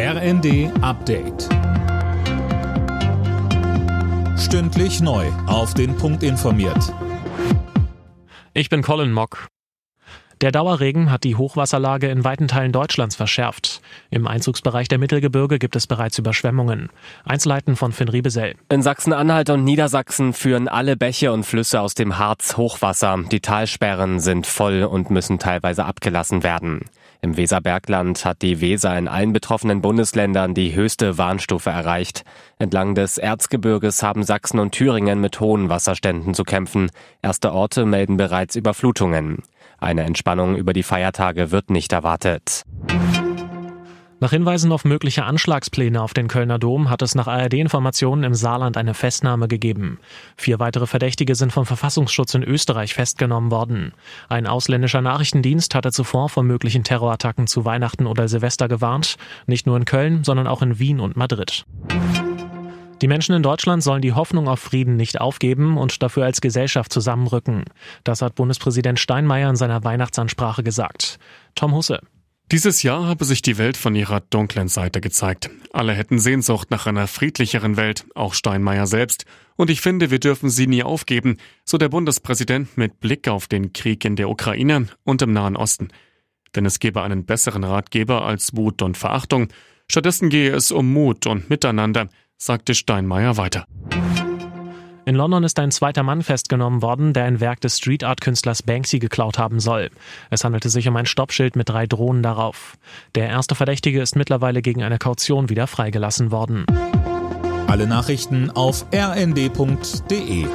RND Update. Stündlich neu. Auf den Punkt informiert. Ich bin Colin Mock. Der Dauerregen hat die Hochwasserlage in weiten Teilen Deutschlands verschärft. Im Einzugsbereich der Mittelgebirge gibt es bereits Überschwemmungen. Einzelheiten von Finn Riebesell. In Sachsen-Anhalt und Niedersachsen führen alle Bäche und Flüsse aus dem Harz Hochwasser. Die Talsperren sind voll und müssen teilweise abgelassen werden. Im Weserbergland hat die Weser in allen betroffenen Bundesländern die höchste Warnstufe erreicht. Entlang des Erzgebirges haben Sachsen und Thüringen mit hohen Wasserständen zu kämpfen. Erste Orte melden bereits Überflutungen. Eine Entspannung über die Feiertage wird nicht erwartet. Nach Hinweisen auf mögliche Anschlagspläne auf den Kölner Dom hat es nach ARD-Informationen im Saarland eine Festnahme gegeben. Vier weitere Verdächtige sind vom Verfassungsschutz in Österreich festgenommen worden. Ein ausländischer Nachrichtendienst hatte zuvor vor möglichen Terrorattacken zu Weihnachten oder Silvester gewarnt, nicht nur in Köln, sondern auch in Wien und Madrid. Die Menschen in Deutschland sollen die Hoffnung auf Frieden nicht aufgeben und dafür als Gesellschaft zusammenrücken. Das hat Bundespräsident Steinmeier in seiner Weihnachtsansprache gesagt. Tom Husse. Dieses Jahr habe sich die Welt von ihrer dunklen Seite gezeigt. Alle hätten Sehnsucht nach einer friedlicheren Welt, auch Steinmeier selbst. Und ich finde, wir dürfen sie nie aufgeben, so der Bundespräsident mit Blick auf den Krieg in der Ukraine und im Nahen Osten. Denn es gebe einen besseren Ratgeber als Wut und Verachtung. Stattdessen gehe es um Mut und Miteinander, sagte Steinmeier weiter. In London ist ein zweiter Mann festgenommen worden, der ein Werk des Street Art Künstlers Banksy geklaut haben soll. Es handelte sich um ein Stoppschild mit drei Drohnen darauf. Der erste Verdächtige ist mittlerweile gegen eine Kaution wieder freigelassen worden. Alle Nachrichten auf rnd.de